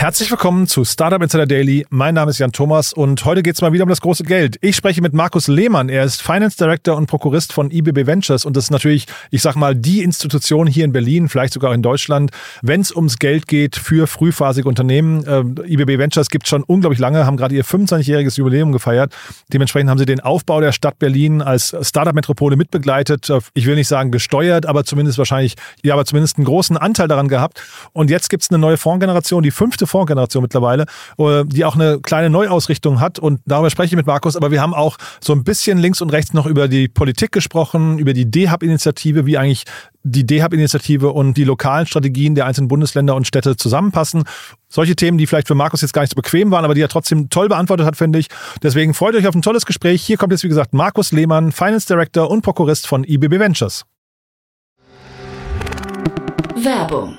Herzlich willkommen zu Startup Insider Daily. Mein Name ist Jan Thomas und heute geht es mal wieder um das große Geld. Ich spreche mit Markus Lehmann. Er ist Finance Director und Prokurist von IBB Ventures und das ist natürlich, ich sag mal, die Institution hier in Berlin, vielleicht sogar in Deutschland, wenn es ums Geld geht für frühphasige Unternehmen. Äh, IBB Ventures gibt schon unglaublich lange, haben gerade ihr 25-jähriges Jubiläum gefeiert. Dementsprechend haben sie den Aufbau der Stadt Berlin als Startup-Metropole mitbegleitet. Äh, ich will nicht sagen gesteuert, aber zumindest wahrscheinlich, ja, aber zumindest einen großen Anteil daran gehabt. Und jetzt gibt es eine neue Fondsgeneration, die fünfte Fondsgeneration mittlerweile, äh, die auch eine kleine Neuausrichtung hat. Und darüber spreche ich mit Markus. Aber wir haben auch so ein bisschen links und rechts noch über die Politik gesprochen, über die DHub-Initiative, wie eigentlich die DHub-Initiative und die lokalen Strategien der einzelnen Bundesländer und Städte zusammenpassen. Solche Themen, die vielleicht für Markus jetzt gar nicht so bequem waren, aber die er trotzdem toll beantwortet hat, finde ich. Deswegen freut euch auf ein tolles Gespräch. Hier kommt jetzt, wie gesagt, Markus Lehmann, Finance Director und Prokurist von IBB Ventures. Werbung.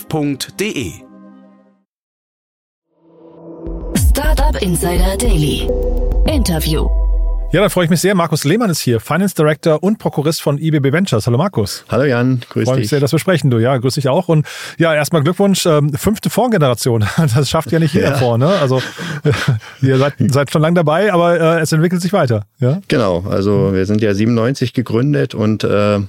startup.de. Startup Insider Daily. Interview. Ja, da freue ich mich sehr. Markus Lehmann ist hier, Finance Director und Prokurist von IBB Ventures. Hallo Markus. Hallo Jan, grüß Freue mich dich. sehr, dass wir sprechen, du. Ja, grüß dich auch. Und ja, erstmal Glückwunsch, ähm, fünfte Fondsgeneration. Das schafft ja nicht jeder Ja. vor, ne? Also ihr seid, seid schon lange dabei, aber äh, es entwickelt sich weiter. Ja? Genau, also wir sind ja 97 gegründet und äh,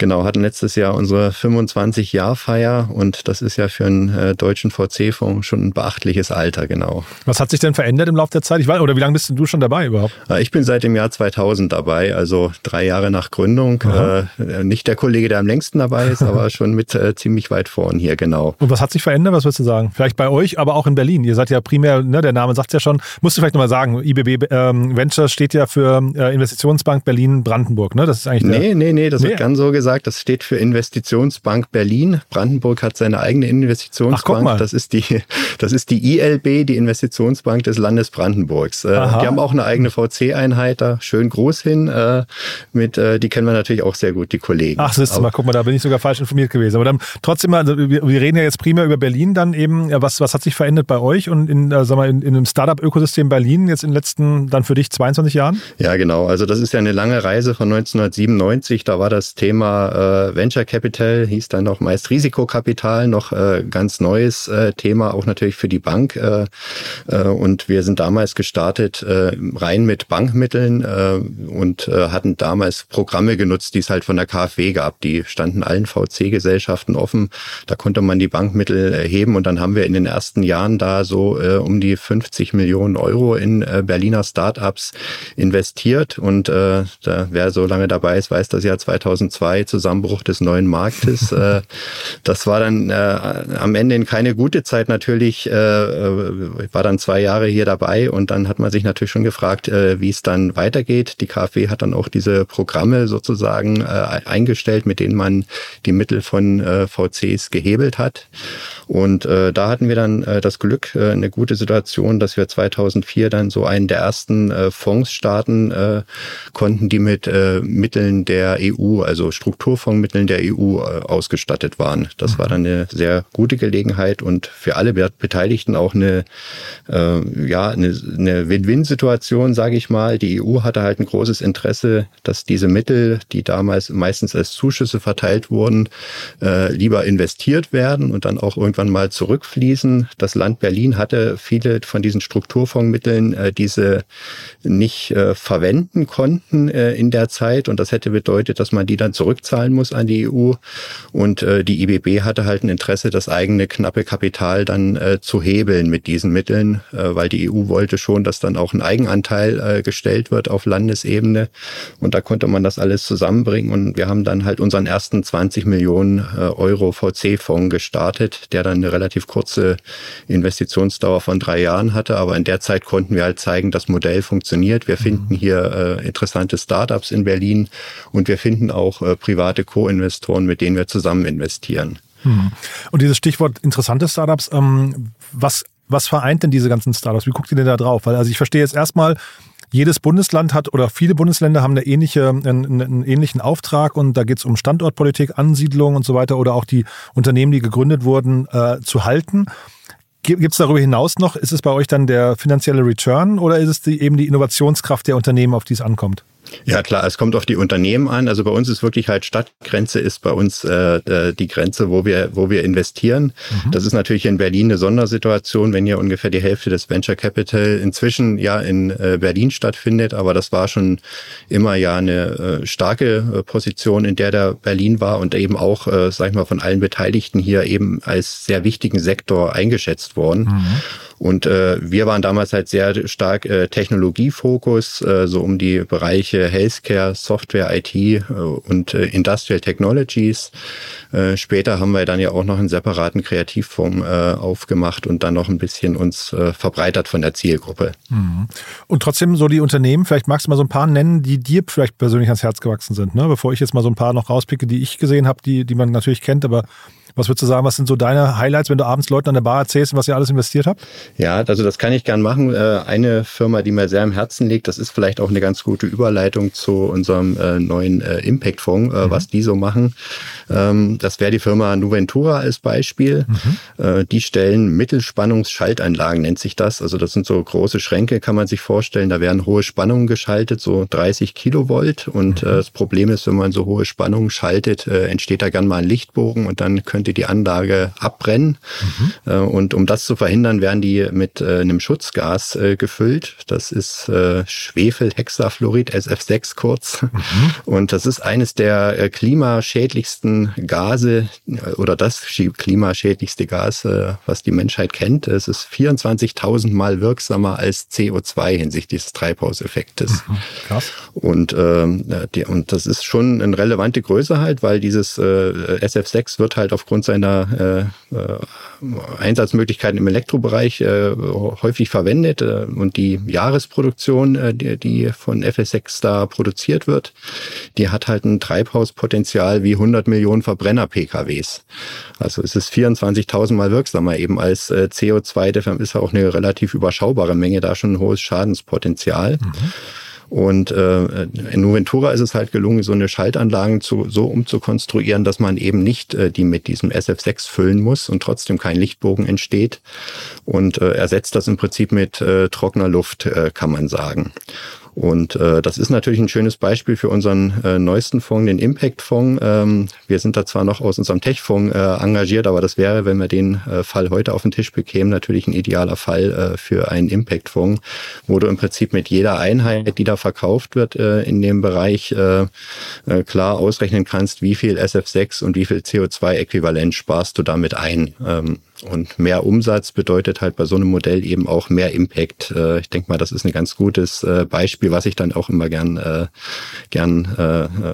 genau hatten letztes Jahr unsere 25-Jahr-Feier und das ist ja für einen äh, deutschen VC-Fonds schon ein beachtliches Alter, genau. Was hat sich denn verändert im Laufe der Zeit? Ich weiß, oder wie lange bist denn du schon dabei überhaupt? Äh, Ich bin seit dem Jahr 2000 dabei, also drei Jahre nach Gründung. Äh, nicht der Kollege, der am längsten dabei ist, aber schon mit äh, ziemlich weit vorn hier, genau. Und was hat sich verändert? Was würdest du sagen? Vielleicht bei euch, aber auch in Berlin. Ihr seid ja primär, ne, der Name sagt ja schon, musst du vielleicht nochmal sagen, IBB ähm, Ventures steht ja für äh, Investitionsbank Berlin-Brandenburg, ne? Das ist eigentlich der, Nee, nee, nee, das Nee. wird ganz so gesagt. Das steht für Investitionsbank Berlin. Brandenburg hat seine eigene Ach, Investitionsbank. mal. Das ist die, das ist die ILB, die Investitionsbank des Landes Brandenburgs. Äh, Aha. die haben auch eine eigene VC-Einheit da, schön groß hin. Äh, mit, äh, die kennen wir natürlich auch sehr gut, die Kollegen. Ach, siehst du mal, guck mal, da bin ich sogar falsch informiert gewesen. Aber dann trotzdem mal, also wir, wir reden ja jetzt primär über Berlin dann eben. Was, was hat sich verändert bei euch und in, äh, sag mal, in, in einem Startup-Ökosystem Berlin jetzt in den letzten, dann für dich 22 Jahren? Ja, genau. Also das ist ja eine lange Reise von 1997. Da war das Thema äh, Venture Capital, hieß dann noch meist Risikokapital, noch äh, ganz neues äh, Thema, auch natürlich für die Bank. Äh, äh, und wir sind damals gestartet äh, rein mit Bankmitteln äh, und äh, hatten damals Programme genutzt, die es halt von der KfW gab. Die standen allen VC-Gesellschaften offen. Da konnte man die Bankmittel erheben und dann haben wir in den ersten Jahren da so äh, um die 50 Millionen Euro in äh, Berliner Startups investiert und äh, da, wer so lange dabei ist, weiß das Jahr 2002 Zusammenbruch des neuen Marktes. äh, das war dann äh, am Ende in keine gute Zeit natürlich. Äh, äh, war dann zwei Jahre hier dabei und dann hat man sich natürlich schon gefragt, äh, wie es dann weitergeht. Die KfW hat dann auch diese Programme sozusagen äh, eingestellt, mit denen man die Mittel von äh, VCs gehebelt hat. Und äh, da hatten wir dann äh, das Glück, äh, eine gute Situation, dass wir 2004 dann so einen der ersten äh, Fonds starten äh, konnten, die mit äh, Mitteln der EU, also Strukturfondsmitteln der EU äh, ausgestattet waren. Das war dann eine sehr gute Gelegenheit und für alle Be- Beteiligten auch eine, äh, ja, eine, eine Win-Win-Situation, sage ich mal. Die EU hatte halt ein großes Interesse, dass diese Mittel, die damals meistens als Zuschüsse verteilt wurden, äh, lieber investiert werden und dann auch irgendwann mal zurückfließen. Das Land Berlin hatte viele von diesen Strukturfondsmitteln, äh, diese nicht äh, verwenden konnten äh, in der Zeit und das hätte bedeutet, dass man die dann zurückzahlen muss an die EU und äh, die IBB hatte halt ein Interesse, das eigene knappe Kapital dann äh, zu hebeln mit diesen Mitteln, äh, weil die EU wollte schon, dass dann auch ein Eigenanteil äh, gestellt wird auf Landesebene. Und da konnte man das alles zusammenbringen. Und wir haben dann halt unseren ersten 20 Millionen äh, Euro VC-Fonds gestartet, der dann eine relativ kurze Investitionsdauer von drei Jahren hatte, aber in der Zeit konnten wir halt zeigen, das Modell funktioniert. Wir finden hier äh, interessante Startups in Berlin. Und wir finden auch äh, private Co-Investoren, mit denen wir zusammen investieren. Hm. Und dieses Stichwort interessante Startups, ähm, was, was vereint denn diese ganzen Startups? Wie guckt ihr denn da drauf? Weil also ich verstehe jetzt erstmal, jedes Bundesland hat oder viele Bundesländer haben eine ähnliche, einen, einen ähnlichen Auftrag und da geht es um Standortpolitik, Ansiedlung und so weiter oder auch die Unternehmen, die gegründet wurden, äh, zu halten. Gibt es darüber hinaus noch, ist es bei euch dann der finanzielle Return oder ist es die, eben die Innovationskraft der Unternehmen, auf die es ankommt? Ja klar, es kommt auf die Unternehmen an. Also bei uns ist wirklich halt Stadtgrenze ist bei uns äh, die Grenze, wo wir wo wir investieren. Mhm. Das ist natürlich in Berlin eine Sondersituation, wenn ja ungefähr die Hälfte des Venture Capital inzwischen ja in äh, Berlin stattfindet. Aber das war schon immer ja eine äh, starke äh, Position, in der der Berlin war und eben auch, äh, sag ich mal, von allen Beteiligten hier eben als sehr wichtigen Sektor eingeschätzt worden. Mhm. Und äh, wir waren damals halt sehr stark äh, Technologiefokus, äh, so um die Bereiche Healthcare, Software, IT äh, und äh, Industrial Technologies. Äh, später haben wir dann ja auch noch einen separaten Kreativfonds äh, aufgemacht und dann noch ein bisschen uns äh, verbreitert von der Zielgruppe. Mhm. Und trotzdem so die Unternehmen, vielleicht magst du mal so ein paar nennen, die dir vielleicht persönlich ans Herz gewachsen sind, ne? bevor ich jetzt mal so ein paar noch rauspicke, die ich gesehen habe, die, die man natürlich kennt, aber was würdest du sagen, was sind so deine Highlights, wenn du abends Leuten an der Bar erzählst, was ihr alles investiert habt? Ja, also das kann ich gern machen. Äh, eine Firma, die mir sehr am Herzen liegt, das ist vielleicht auch eine ganz gute Überleitung zu unserem äh, neuen äh, Impact-Fonds, mhm. was die so machen. Ähm, das wäre die Firma Nuventura als Beispiel. Mhm. Die stellen Mittelspannungsschaltanlagen, nennt sich das. Also das sind so große Schränke, kann man sich vorstellen. Da werden hohe Spannungen geschaltet, so 30 Kilovolt. Und mhm. das Problem ist, wenn man so hohe Spannungen schaltet, entsteht da gern mal ein Lichtbogen und dann können könnte die Anlage abbrennen. Mhm. Äh, und um das zu verhindern, werden die mit äh, einem Schutzgas äh, gefüllt. Das ist Schwefelhexafluorid, SF6 kurz. Mhm. Und das ist eines der klimaschädlichsten Gase oder das klimaschädlichste Gas, was die Menschheit kennt. Es ist 24.000 Mal wirksamer als CO2 hinsichtlich des Treibhauseffektes. Mhm. Krass. Und, ähm, und das ist schon eine relevante Größe halt, weil dieses äh, SF6 wird halt auf aufgrund seiner äh, äh, Einsatzmöglichkeiten im Elektrobereich äh, häufig verwendet äh, und die Jahresproduktion, äh, die, die von FS6 da produziert wird, die hat halt ein Treibhauspotenzial wie 100 Millionen Verbrenner-PKWs. Also es ist 24.000 Mal wirksamer eben als äh, CO2, deshalb ist auch eine relativ überschaubare Menge da schon ein hohes Schadenspotenzial. Mhm. Und äh, in Nuventura ist es halt gelungen, so eine Schaltanlagen zu, so umzukonstruieren, dass man eben nicht äh, die mit diesem SF6 füllen muss und trotzdem kein Lichtbogen entsteht. Und äh, ersetzt das im Prinzip mit äh, trockener Luft, äh, kann man sagen. Und äh, das ist natürlich ein schönes Beispiel für unseren äh, neuesten Fonds, den Impact-Fonds. Ähm, wir sind da zwar noch aus unserem Tech-Fonds äh, engagiert, aber das wäre, wenn wir den äh, Fall heute auf den Tisch bekämen, natürlich ein idealer Fall äh, für einen Impact-Fonds, wo du im Prinzip mit jeder Einheit, die da verkauft wird äh, in dem Bereich, äh, äh, klar ausrechnen kannst, wie viel SF6 und wie viel CO2-Äquivalent sparst du damit ein. Ähm, und mehr Umsatz bedeutet halt bei so einem Modell eben auch mehr Impact. Äh, ich denke mal, das ist ein ganz gutes äh, Beispiel, was ich dann auch immer gern, äh, gern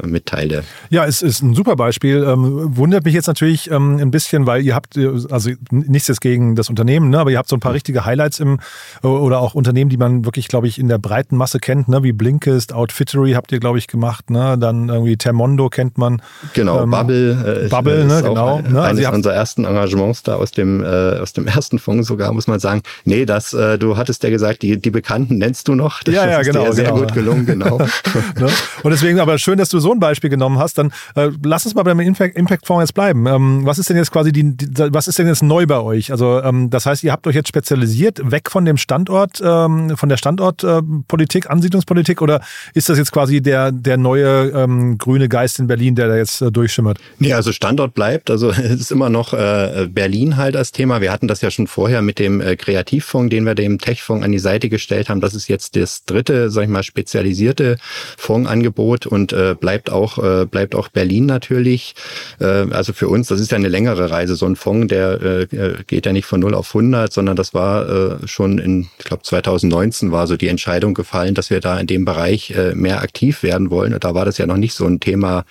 mitteile. Ja, es ist ein super Beispiel. Ähm, wundert mich jetzt natürlich ähm, ein bisschen, weil ihr habt, also nichts jetzt gegen das Unternehmen, ne, aber ihr habt so ein paar richtige Highlights im oder auch Unternehmen, die man wirklich, glaube ich, in der breiten Masse kennt, ne, wie Blinkist, Outfittery habt ihr, glaube ich, gemacht, ne, dann irgendwie Termondo kennt man. Genau, ähm, Bubble. Bubble, ne, genau. Ein, ne, also eines unserer ersten Engagements da aus dem dem, äh, aus dem ersten Fonds sogar, muss man sagen, nee, das, äh, du hattest ja gesagt, die, die Bekannten nennst du noch. Das, ja, ja, ist genau. Dir sehr genau. gut gelungen, genau. ne? Und deswegen aber schön, dass du so ein Beispiel genommen hast. Dann äh, lass uns mal beim Impact-Fonds jetzt bleiben. Ähm, was ist denn jetzt quasi die, die, was ist denn jetzt neu bei euch? Also ähm, das heißt, ihr habt euch jetzt spezialisiert, weg von dem Standort, ähm, von der Standortpolitik, äh, Ansiedlungspolitik oder ist das jetzt quasi der, der neue ähm, grüne Geist in Berlin, der da jetzt äh, durchschimmert? Nee, also Standort bleibt. Also es ist immer noch äh, Berlin halt als Thema. Wir hatten das ja schon vorher mit dem äh, Kreativfonds, den wir dem Techfonds an die Seite gestellt haben. Das ist jetzt das dritte, sag ich mal, spezialisierte Fondsangebot und äh, bleibt auch äh, bleibt auch Berlin natürlich. Äh, also für uns, das ist ja eine längere Reise. So ein Fonds, der äh, geht ja nicht von 0 auf 100, sondern das war äh, schon in, ich glaube 2019 war so die Entscheidung gefallen, dass wir da in dem Bereich äh, mehr aktiv werden wollen. Und da war das ja noch nicht so ein Thema,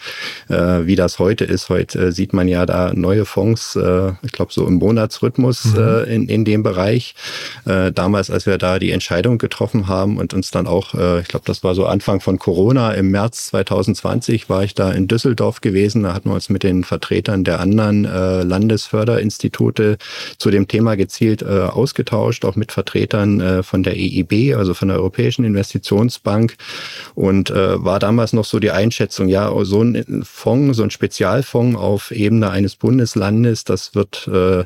äh, wie das heute ist. Heute äh, sieht man ja da neue Fonds, äh, ich glaube so im Monatsrhythmus mhm. äh, in, in dem Bereich. Äh, damals, als wir da die Entscheidung getroffen haben und uns dann auch, äh, ich glaube, das war so Anfang von Corona, im März 2020 war ich da in Düsseldorf gewesen. Da hatten wir uns mit den Vertretern der anderen äh, Landesförderinstitute zu dem Thema gezielt äh, ausgetauscht, auch mit Vertretern äh, von der EIB, also von der Europäischen Investitionsbank und äh, war damals noch so die Einschätzung, ja, so ein Fonds, so ein Spezialfonds auf Ebene eines Bundeslandes, das wird äh,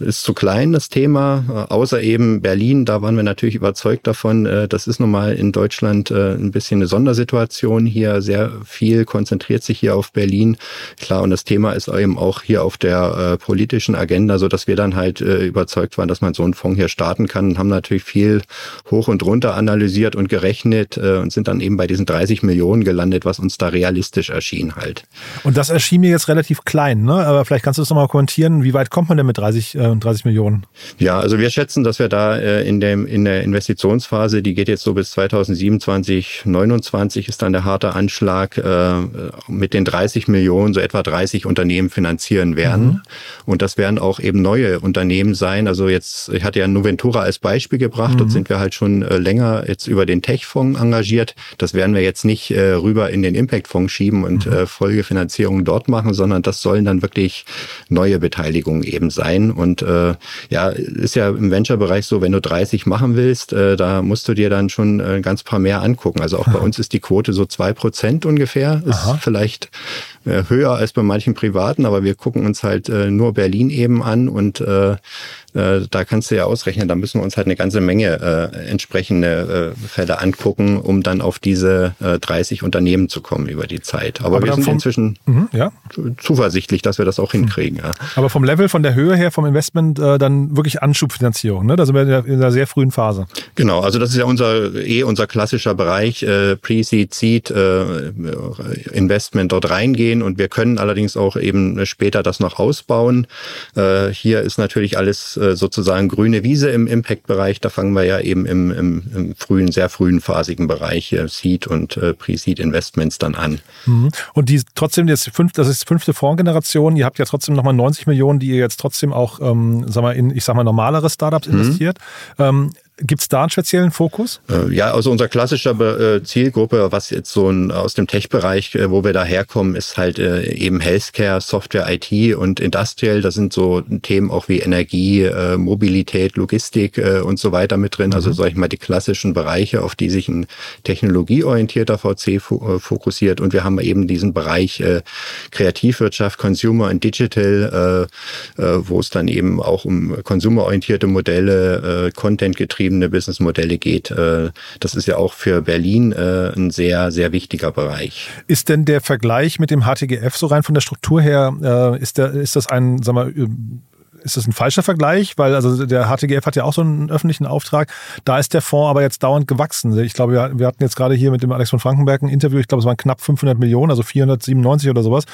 ist zu klein, das Thema. Äh, außer eben Berlin, da waren wir natürlich überzeugt davon, äh, das ist nun mal in Deutschland ein bisschen eine Sondersituation hier. Sehr viel konzentriert sich hier auf Berlin. Klar, und das Thema ist eben auch hier auf der politischen Agenda, so dass wir dann halt überzeugt waren, dass man so einen Fonds hier starten kann und haben natürlich viel hoch und runter analysiert und gerechnet und sind dann eben bei diesen 30 Millionen gelandet, was uns da realistisch erschien halt. Und das erschien mir jetzt relativ klein, ne? Aber vielleicht kannst du das nochmal kommentieren. Wie weit kommt man denn mit 30, äh, 30 Millionen? Ja, also wir schätzen, dass wir da äh, in, dem, in der Investitionsphase, die geht jetzt so bis 2027, 29 ist dann der harte Anschlag, äh, mit den 30 Millionen so etwa 30 Unternehmen finanzieren werden. Mhm. Und das werden auch eben neue Unternehmen sein. Also jetzt, ich hatte ja Noventura als Beispiel gebracht, mhm. dort sind wir halt schon äh, länger jetzt über den Tech-Fonds engagiert. Das werden wir jetzt nicht äh, rüber in den Impact-Fonds schieben und mhm. äh, Folgefinanzierungen dort machen, sondern das sollen dann wirklich neue Beteiligungen eben sein. Und äh, ja, ist ja im Venture-Bereich so, wenn du 30 machen willst, äh, da musst du dir dann schon ein ganz paar mehr angucken. Also auch bei uns ist die Quote so zwei Prozent ungefähr. Ist Aha. vielleicht äh, höher als bei manchen Privaten, aber wir gucken uns halt äh, nur Berlin eben an und äh, äh, da kannst du ja ausrechnen, da müssen wir uns halt eine ganze Menge äh, entsprechende äh, Fälle angucken, um dann auf diese äh, 30 Unternehmen zu kommen über die Zeit. Aber, Aber wir sind vom, inzwischen mhm, ja. zuversichtlich, dass wir das auch hinkriegen. Ja. Aber vom Level, von der Höhe her, vom Investment, äh, dann wirklich Anschubfinanzierung. Ne? Da sind wir in einer sehr frühen Phase. Genau, also das ist ja unser eh unser klassischer Bereich, äh, Pre-Seed, Seed, äh, Investment dort reingehen und wir können allerdings auch eben später das noch ausbauen. Äh, hier ist natürlich alles äh, sozusagen grüne Wiese im Impact-Bereich. Da fangen wir ja eben im, im, im frühen, sehr frühen phasigen Bereich äh, Seed und äh, Pre-Seed-Investments dann an. Mhm. Und die trotzdem, das, fünf, das ist fünfte Fondsgeneration. Ihr habt ja trotzdem nochmal 90 Millionen, die ihr jetzt trotzdem auch, ähm, sag mal, in, ich sag mal, normalere Startups mhm. investiert. Ähm, Gibt es da einen speziellen Fokus? Äh, ja, also unser klassischer äh, Zielgruppe, was jetzt so ein, aus dem Tech-Bereich, äh, wo wir da herkommen, ist halt eben Healthcare, Software, IT und Industrial. Da sind so Themen auch wie Energie, Mobilität, Logistik und so weiter mit drin. Also mhm. sag ich mal die klassischen Bereiche, auf die sich ein technologieorientierter VC fokussiert. Und wir haben eben diesen Bereich Kreativwirtschaft, Consumer und Digital, wo es dann eben auch um konsumerorientierte Modelle, Content getrieben getriebene Businessmodelle geht. Äh, das ist ja auch für Berlin äh, ein sehr, sehr wichtiger Bereich. Ist denn der Vergleich mit dem HTGF so rein von der Struktur her, äh, ist, der, ist das ein, sag mal, ist das ein falscher Vergleich? Weil also der HTGF hat ja auch so einen öffentlichen Auftrag. Da ist der Fonds aber jetzt dauernd gewachsen. Ich glaube, wir, hatten jetzt gerade hier mit dem Alex von Frankenberg ein Interview. Ich glaube, es waren knapp 500 Millionen, also 497 oder sowas.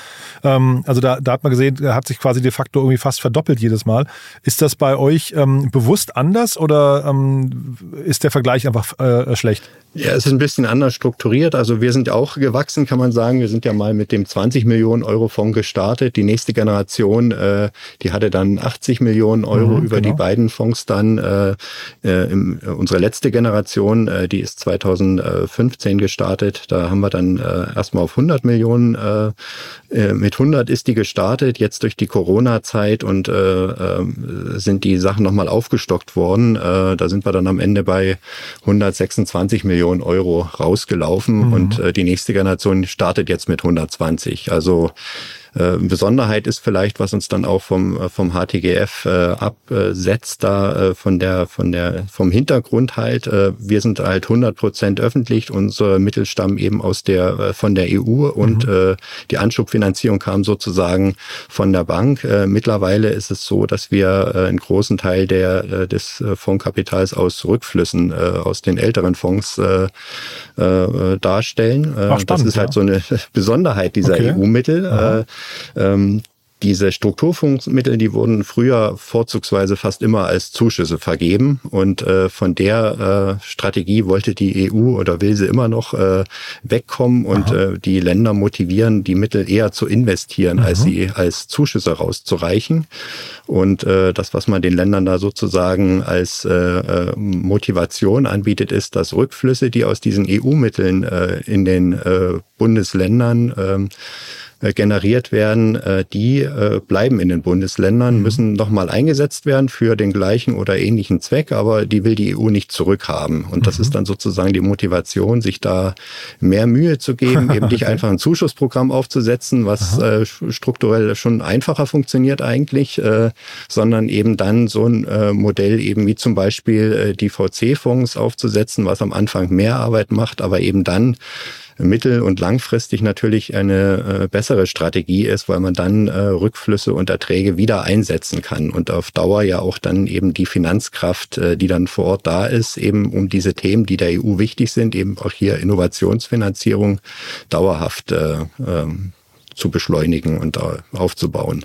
Ähm, also da, da hat man gesehen, er hat sich quasi de facto irgendwie fast verdoppelt jedes Mal. Ist das bei euch ähm, bewusst anders oder ähm, ist der Vergleich einfach äh, schlecht? Ja, es ist ein bisschen anders strukturiert. Also wir sind auch gewachsen, kann man sagen. Wir sind ja mal mit dem 20 Millionen Euro Fonds gestartet. Die nächste Generation, äh, die hatte dann 80 Millionen Euro mhm, über genau. die beiden Fonds dann. Äh, äh, im, unsere letzte Generation, äh, die ist 2015 gestartet. Da haben wir dann äh, erstmal auf 100 Millionen. Äh, äh, mit 100 ist die gestartet. Jetzt durch die Corona-Zeit und äh, äh, sind die Sachen nochmal aufgestockt worden. Äh, da sind wir dann am Ende bei 126 Millionen Millionen Euro rausgelaufen mhm. und äh, die nächste Generation startet jetzt mit 120. Also äh, Besonderheit ist vielleicht, was uns dann auch vom, äh, vom HTGF äh, absetzt, da äh, von der, von der, vom Hintergrund halt. Äh, wir sind halt 100 Prozent öffentlich. Unser Mittel stammen eben aus der, äh, von der EU und mhm. äh, die Anschubfinanzierung kam sozusagen von der Bank. Äh, mittlerweile ist es so, dass wir äh, einen großen Teil der, äh, des Fondskapitals aus Rückflüssen äh, aus den älteren Fonds äh, äh, darstellen. Äh, Ach, spannend, das ist halt ja. so eine Besonderheit dieser okay. EU-Mittel. Äh, ähm, diese Strukturfondsmittel, die wurden früher vorzugsweise fast immer als Zuschüsse vergeben und äh, von der äh, Strategie wollte die EU oder will sie immer noch äh, wegkommen und äh, die Länder motivieren, die Mittel eher zu investieren, Aha. als sie als Zuschüsse rauszureichen. Und äh, das, was man den Ländern da sozusagen als äh, äh Motivation anbietet, ist, dass Rückflüsse, die aus diesen EU-Mitteln äh, in den äh, Bundesländern äh, äh, generiert werden, äh, die äh, bleiben in den Bundesländern, mhm. müssen nochmal eingesetzt werden für den gleichen oder ähnlichen Zweck, aber die will die EU nicht zurückhaben. Und das mhm. ist dann sozusagen die Motivation, sich da mehr Mühe zu geben, eben nicht einfach ein Zuschussprogramm aufzusetzen, was äh, strukturell schon einfacher funktioniert eigentlich, äh, sondern eben dann so ein äh, Modell eben wie zum Beispiel äh, die VC-Fonds aufzusetzen, was am Anfang mehr Arbeit macht, aber eben dann mittel- und langfristig natürlich eine äh, bessere Strategie ist, weil man dann äh, Rückflüsse und Erträge wieder einsetzen kann und auf Dauer ja auch dann eben die Finanzkraft, äh, die dann vor Ort da ist, eben um diese Themen, die der EU wichtig sind, eben auch hier Innovationsfinanzierung dauerhaft äh, äh, zu beschleunigen und aufzubauen.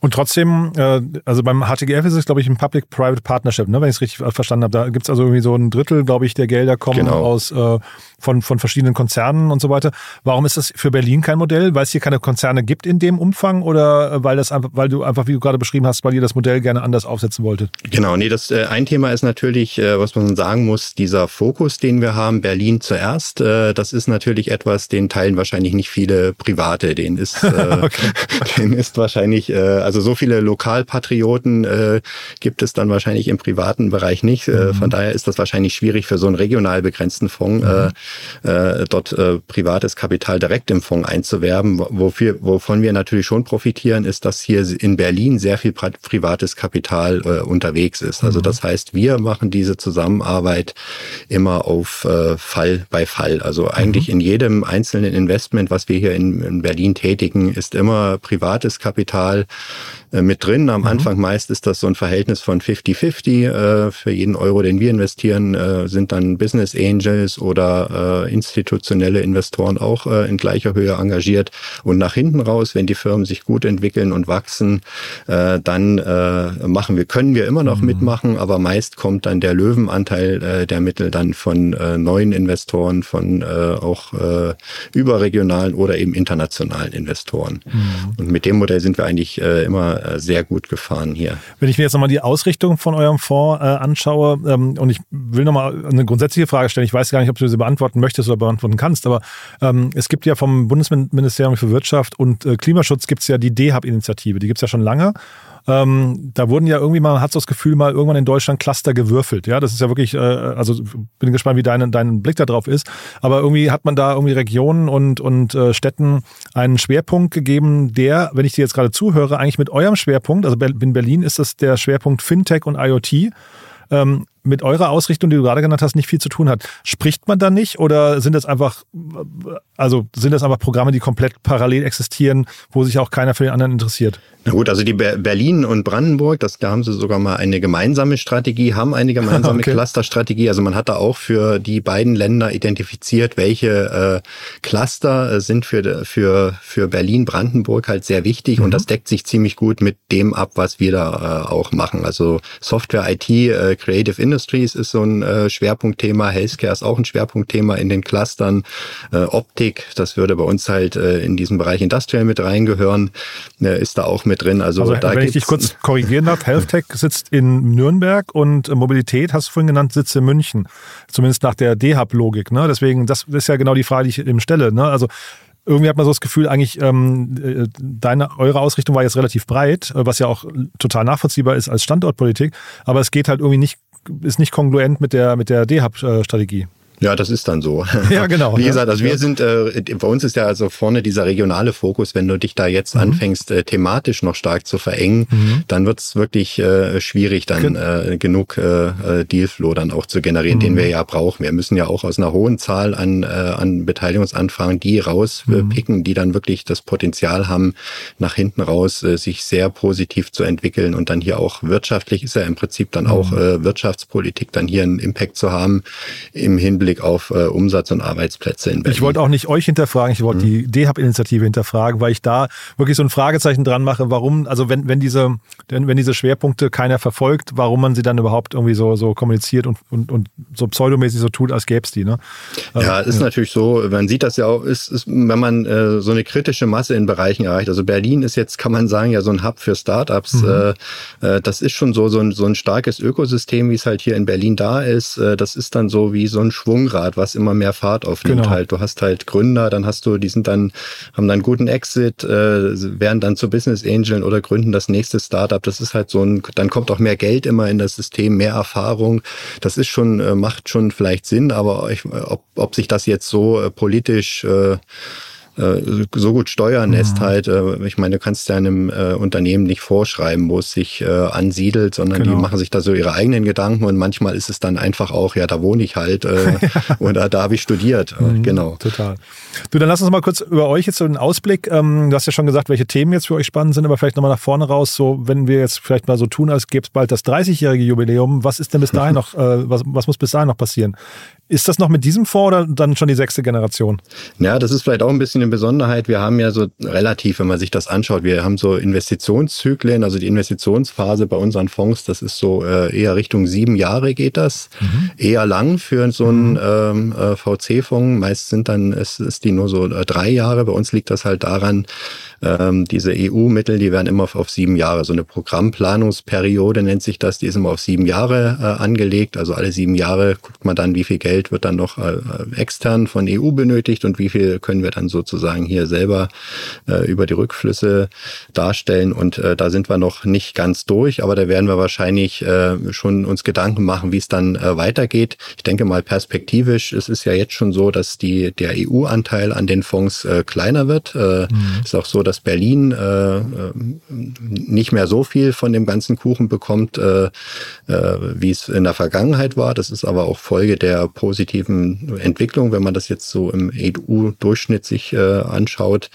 Und trotzdem, äh, also beim HTGF ist es, glaube ich, ein Public-Private Partnership, ne, wenn ich es richtig verstanden habe. Da gibt es also irgendwie so ein Drittel, glaube ich, der Gelder kommen genau. aus äh, von, von verschiedenen Konzernen und so weiter. Warum ist das für Berlin kein Modell? Weil es hier keine Konzerne gibt in dem Umfang oder äh, weil das einfach, weil du einfach, wie du gerade beschrieben hast, weil ihr das Modell gerne anders aufsetzen wolltet? Genau, nee, das äh, ein Thema ist natürlich, äh, was man sagen muss, dieser Fokus, den wir haben, Berlin zuerst, äh, das ist natürlich etwas, den teilen wahrscheinlich nicht viele Private. Den ist, äh, okay. den ist wahrscheinlich, äh, also so viele Lokalpatrioten äh, gibt es dann wahrscheinlich im privaten Bereich nicht. Mhm. Von daher ist das wahrscheinlich schwierig für so einen regional begrenzten Fonds. Mhm. Äh, dort äh, privates Kapital direkt im Fonds einzuwerben. Wofür, wovon wir natürlich schon profitieren, ist, dass hier in Berlin sehr viel privates Kapital äh, unterwegs ist. Also mhm. das heißt, wir machen diese Zusammenarbeit immer auf äh, Fall bei Fall. Also eigentlich mhm. in jedem einzelnen Investment, was wir hier in, in Berlin tätigen, ist immer privates Kapital äh, mit drin. Am mhm. Anfang meist ist das so ein Verhältnis von 50-50. Äh, für jeden Euro, den wir investieren, äh, sind dann Business Angels oder institutionelle Investoren auch in gleicher Höhe engagiert. Und nach hinten raus, wenn die Firmen sich gut entwickeln und wachsen, dann machen wir, können wir immer noch mhm. mitmachen, aber meist kommt dann der Löwenanteil der Mittel dann von neuen Investoren, von auch überregionalen oder eben internationalen Investoren. Mhm. Und mit dem Modell sind wir eigentlich immer äh, sehr gut gefahren hier. Wenn ich mir jetzt nochmal die Ausrichtung von eurem Fonds äh, anschaue ähm, und ich will nochmal eine grundsätzliche Frage stellen, ich weiß gar nicht, ob du sie beantworten möchtest oder beantworten kannst, aber ähm, es gibt ja vom Bundesministerium für Wirtschaft und äh, Klimaschutz gibt es ja die DEHAB-Initiative, die gibt es ja schon lange ähm, da wurden ja irgendwie mal, hat so das Gefühl, mal irgendwann in Deutschland Cluster gewürfelt. Ja, das ist ja wirklich, äh, also bin gespannt, wie dein, dein Blick da drauf ist. Aber irgendwie hat man da irgendwie Regionen und, und äh, Städten einen Schwerpunkt gegeben, der, wenn ich dir jetzt gerade zuhöre, eigentlich mit eurem Schwerpunkt, also in Berlin ist das der Schwerpunkt Fintech und IoT. Ähm, mit eurer Ausrichtung, die du gerade genannt hast, nicht viel zu tun hat. Spricht man da nicht oder sind das einfach, also sind das einfach Programme, die komplett parallel existieren, wo sich auch keiner für den anderen interessiert? Na gut, also die Berlin und Brandenburg, das, da haben sie sogar mal eine gemeinsame Strategie, haben eine gemeinsame okay. Clusterstrategie. Also man hat da auch für die beiden Länder identifiziert, welche äh, Cluster äh, sind für, für, für Berlin, Brandenburg halt sehr wichtig mhm. und das deckt sich ziemlich gut mit dem ab, was wir da äh, auch machen. Also Software, IT, äh, Creative Industry Industries ist so ein äh, Schwerpunktthema, Healthcare ist auch ein Schwerpunktthema in den Clustern, äh, Optik, das würde bei uns halt äh, in diesem Bereich Industrial mit reingehören, äh, ist da auch mit drin. Also, also da wenn ich dich kurz korrigieren darf, HealthTech sitzt in Nürnberg und Mobilität, hast du vorhin genannt, sitzt in München. Zumindest nach der DHAB-Logik. Ne? Deswegen, das ist ja genau die Frage, die ich eben stelle. Ne? Also irgendwie hat man so das Gefühl, eigentlich ähm, äh, deine, eure Ausrichtung war jetzt relativ breit, äh, was ja auch total nachvollziehbar ist als Standortpolitik, aber es geht halt irgendwie nicht, ist nicht kongruent mit der, mit der DHAB-Strategie. Ja, das ist dann so. Ja, genau. Wie gesagt, also wir sind, äh, bei uns ist ja also vorne dieser regionale Fokus, wenn du dich da jetzt mhm. anfängst, äh, thematisch noch stark zu verengen, mhm. dann wird es wirklich äh, schwierig, dann äh, genug äh, äh, Dealflow dann auch zu generieren, mhm. den wir ja brauchen. Wir müssen ja auch aus einer hohen Zahl an, äh, an Beteiligungsanfragen die rauspicken, mhm. die dann wirklich das Potenzial haben, nach hinten raus äh, sich sehr positiv zu entwickeln und dann hier auch wirtschaftlich ist ja im Prinzip dann auch mhm. äh, Wirtschaftspolitik dann hier einen Impact zu haben im Hinblick Hinblick auf äh, Umsatz und Arbeitsplätze in Berlin. Ich wollte auch nicht euch hinterfragen, ich wollte mhm. die DHAB-Initiative hinterfragen, weil ich da wirklich so ein Fragezeichen dran mache, warum, also wenn, wenn diese, wenn, wenn diese Schwerpunkte keiner verfolgt, warum man sie dann überhaupt irgendwie so, so kommuniziert und, und, und so pseudomäßig so tut, als gäbe es die. Ne? Ja, ist ja. natürlich so, man sieht das ja auch, ist, ist, wenn man äh, so eine kritische Masse in Bereichen erreicht. Also Berlin ist jetzt, kann man sagen, ja so ein Hub für Startups. Mhm. Äh, äh das ist schon so, so ein, so ein starkes Ökosystem, wie es halt hier in Berlin da ist. Äh, das ist dann so wie so ein Schwung Schwungrad, was immer mehr Fahrt aufnimmt. Genau. Halt, du hast halt Gründer, dann hast du, die sind dann, haben dann guten Exit, äh, werden dann zu Business Angeln oder gründen das nächste Startup. Das ist halt so ein, dann kommt auch mehr Geld immer in das System, mehr Erfahrung. Das ist schon, äh, macht schon vielleicht Sinn, aber ich, ob, ob sich das jetzt so äh, politisch äh, äh, so gut steuern lässt mhm. halt. Äh, ich meine, du kannst ja einem äh, Unternehmen nicht vorschreiben, wo es sich äh, ansiedelt, sondern genau. die machen sich da so ihre eigenen Gedanken und manchmal ist es dann einfach auch, ja, da wohne ich halt äh, oder da habe ich studiert. Mhm, genau. Total. Du, dann lass uns mal kurz über euch jetzt so einen Ausblick. Ähm, du hast ja schon gesagt, welche Themen jetzt für euch spannend sind, aber vielleicht nochmal nach vorne raus, so wenn wir jetzt vielleicht mal so tun, als gäbe es bald das 30-jährige Jubiläum, was ist denn bis dahin noch, äh, was, was muss bis dahin noch passieren? Ist das noch mit diesem vor oder dann schon die sechste Generation? Ja, das ist vielleicht auch ein bisschen eine Besonderheit. Wir haben ja so relativ, wenn man sich das anschaut, wir haben so Investitionszyklen, also die Investitionsphase bei unseren Fonds, das ist so äh, eher Richtung sieben Jahre geht das. Mhm. Eher lang für so einen mhm. ähm, äh, VC-Fonds. Meist sind dann, ist, ist die nur so äh, drei Jahre. Bei uns liegt das halt daran, ähm, diese EU-Mittel, die werden immer auf, auf, sieben Jahre. So eine Programmplanungsperiode nennt sich das, die ist immer auf sieben Jahre äh, angelegt. Also alle sieben Jahre guckt man dann, wie viel Geld wird dann noch äh, extern von EU benötigt und wie viel können wir dann sozusagen hier selber äh, über die Rückflüsse darstellen. Und äh, da sind wir noch nicht ganz durch, aber da werden wir wahrscheinlich schon uns Gedanken machen, wie es dann weitergeht. Ich denke mal perspektivisch, es ist ja jetzt schon so, dass die, der EU-Anteil an den Fonds kleiner wird. Mhm. Ist auch so, dass Berlin nicht mehr so viel von dem ganzen Kuchen bekommt, wie es in der Vergangenheit war. Das ist aber auch Folge der positiven Entwicklung, wenn man das jetzt so im EU-Durchschnitt sich äh, anschaut.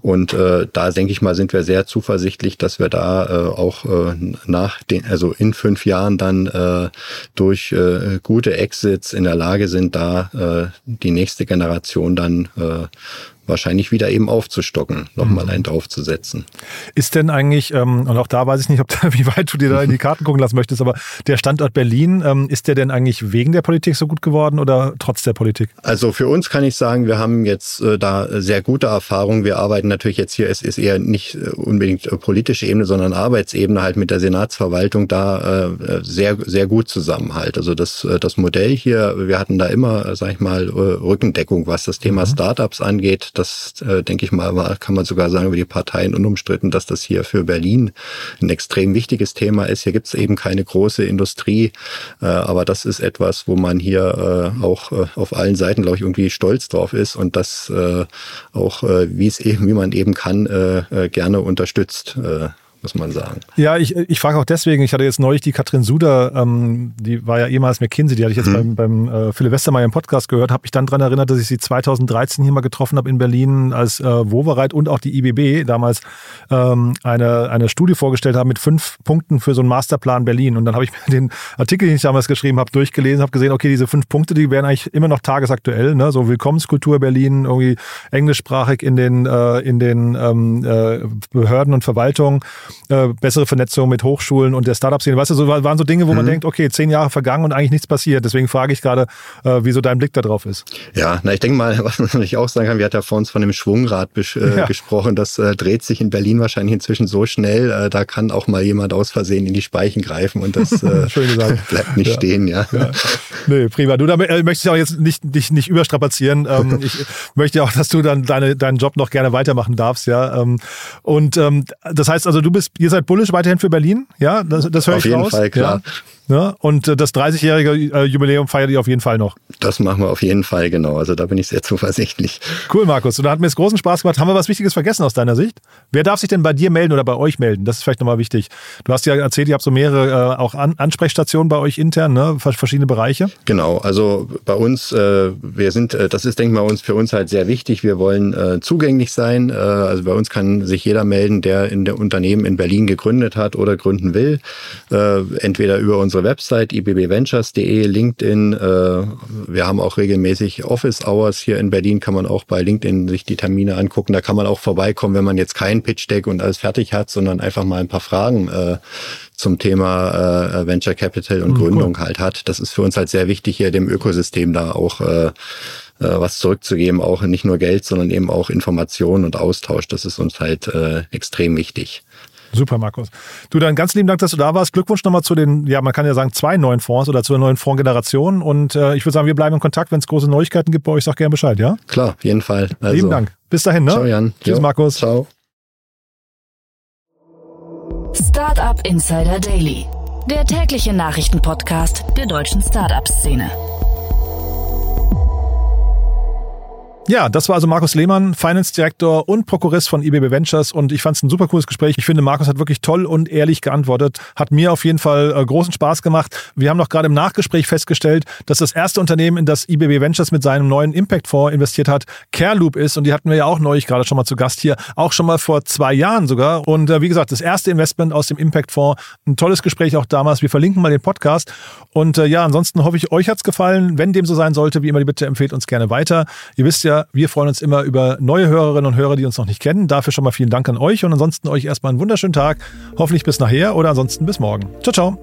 Und äh, da denke ich mal, sind wir sehr zuversichtlich, dass wir da äh, auch äh, nach den, also in fünf Jahren dann äh, durch äh, gute Exits in der Lage sind, da äh, die nächste Generation dann äh, wahrscheinlich wieder eben aufzustocken, nochmal mhm. einen draufzusetzen. Ist denn eigentlich, ähm, und auch da weiß ich nicht, ob da, wie weit du dir da in die Karten gucken lassen möchtest, aber der Standort Berlin, ähm, ist der denn eigentlich wegen der Politik so gut geworden oder trotz der Politik? Also für uns kann ich sagen, wir haben jetzt äh, da sehr gute Erfahrungen. Wir arbeiten natürlich jetzt hier, es ist eher nicht äh, unbedingt äh, politische Ebene, sondern Arbeitsebene halt mit der Senatsverwaltung da äh, sehr, sehr gut zusammen halt. Also das, äh, das Modell hier, wir hatten da immer, sag ich mal, Rückendeckung, was das Thema mhm. Startups angeht das, äh, denke ich mal, war, kann man sogar sagen über die Parteien unumstritten, dass das hier für Berlin ein extrem wichtiges Thema ist. Hier gibt es eben keine große Industrie, äh, aber das ist etwas, wo man hier äh, auch äh, auf allen Seiten, glaube ich, irgendwie stolz drauf ist und das äh, auch, äh, wie es eben, wie man eben kann, äh, äh gerne unterstützt. Äh, muss man sagen. Ja, ich, ich frage auch deswegen, ich hatte jetzt neulich die Katrin Suder, ähm, die war ja ehemals McKinsey, die hatte ich jetzt mhm. beim, beim äh, Philipp Westermeier im Podcast gehört, habe mich dann daran erinnert, dass ich sie 2013 hier mal getroffen habe in Berlin, als äh, Wovereit und auch die IBB damals ähm, eine, eine Studie vorgestellt haben mit fünf Punkten für so einen Masterplan Berlin. Und dann habe ich mir den Artikel, den ich damals geschrieben habe, durchgelesen, habe gesehen, okay, diese fünf Punkte, die wären eigentlich immer noch tagesaktuell, ne? so Willkommenskultur Berlin, irgendwie englischsprachig in den, äh, in den ähm, äh, Behörden und Verwaltungen äh, bessere Vernetzung mit Hochschulen und der Startup-Szene. Weißt du, so waren so Dinge, wo mhm. man denkt, okay, zehn Jahre vergangen und eigentlich nichts passiert. Deswegen frage ich gerade, äh, wieso dein Blick da drauf ist. Ja, na, ich denke mal, was man natürlich auch sagen kann, wir hatten ja vor uns von dem Schwungrad äh, ja. gesprochen. Das äh, dreht sich in Berlin wahrscheinlich inzwischen so schnell, äh, da kann auch mal jemand aus Versehen in die Speichen greifen und das äh, bleibt nicht ja. stehen, ja. ja. Nee, prima. Du, da äh, möchtest auch jetzt nicht, dich nicht überstrapazieren. Ähm, ich möchte auch, dass du dann deine, deinen Job noch gerne weitermachen darfst, ja. Ähm, und ähm, das heißt also, du bist, ihr seid bullisch weiterhin für Berlin, ja? Das, das höre ich raus. Auf jeden Fall, klar. Ja? Ne? Und äh, das 30-jährige äh, Jubiläum feiert ihr auf jeden Fall noch. Das machen wir auf jeden Fall, genau. Also da bin ich sehr zuversichtlich. Cool, Markus. Und da hat mir es großen Spaß gemacht. Haben wir was Wichtiges vergessen aus deiner Sicht? Wer darf sich denn bei dir melden oder bei euch melden? Das ist vielleicht nochmal wichtig. Du hast ja erzählt, ihr habt so mehrere äh, auch An Ansprechstationen bei euch intern, ne? verschiedene Bereiche. Genau, also bei uns, äh, wir sind, das ist, denke ich mal, uns, für uns halt sehr wichtig. Wir wollen zugänglich sein. Also bei uns kann sich jeder melden, der in der Unternehmen in Berlin gegründet hat oder gründen will. Entweder über unsere Website ibbventures.de, LinkedIn. Äh, wir haben auch regelmäßig Office Hours hier in Berlin, kann man auch bei LinkedIn sich die Termine angucken. Da kann man auch vorbeikommen, wenn man jetzt kein Pitch Deck und alles fertig hat, sondern einfach mal ein paar Fragen äh, zum Thema äh, Venture Capital und mhm, Gründung cool. halt hat. Das ist für uns halt sehr wichtig, hier dem Ökosystem da auch äh, was zurückzugeben, auch nicht nur Geld, sondern eben auch Informationen und Austausch. Das ist uns halt äh, extrem wichtig. Super, Markus. Du, dann ganz lieben Dank, dass du da warst. Glückwunsch nochmal zu den, ja, man kann ja sagen, zwei neuen Fonds oder zur neuen Fondsgeneration. Und äh, ich würde sagen, wir bleiben in Kontakt. Wenn es große Neuigkeiten gibt bei euch, sag gerne Bescheid, ja? Klar, auf jeden Fall. Also, lieben Dank. Bis dahin, ne? Ciao, Jan. Tschüss, jo. Markus. Ciao. Startup Insider Daily, der tägliche Nachrichtenpodcast der deutschen Startup-Szene. Ja, das war also Markus Lehmann, Finance Director und Prokurist von IBB Ventures und ich fand es ein super cooles Gespräch. Ich finde, Markus hat wirklich toll und ehrlich geantwortet, hat mir auf jeden Fall äh, großen Spaß gemacht. Wir haben noch gerade im Nachgespräch festgestellt, dass das erste Unternehmen, in das IBB Ventures mit seinem neuen Impact Fonds investiert hat, Careloop ist und die hatten wir ja auch neulich gerade schon mal zu Gast hier, auch schon mal vor zwei Jahren sogar und äh, wie gesagt, das erste Investment aus dem Impact Fonds, ein tolles Gespräch auch damals. Wir verlinken mal den Podcast und äh, ja, ansonsten hoffe ich, euch hat's gefallen. Wenn dem so sein sollte, wie immer, die bitte empfehlt uns gerne weiter. Ihr wisst ja, wir freuen uns immer über neue Hörerinnen und Hörer, die uns noch nicht kennen. Dafür schon mal vielen Dank an euch und ansonsten euch erstmal einen wunderschönen Tag. Hoffentlich bis nachher oder ansonsten bis morgen. Ciao, ciao.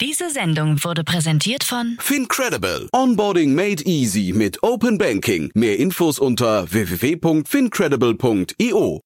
Diese Sendung wurde präsentiert von Fincredible. Onboarding made easy mit Open Banking. Mehr Infos unter www.fincredible.io.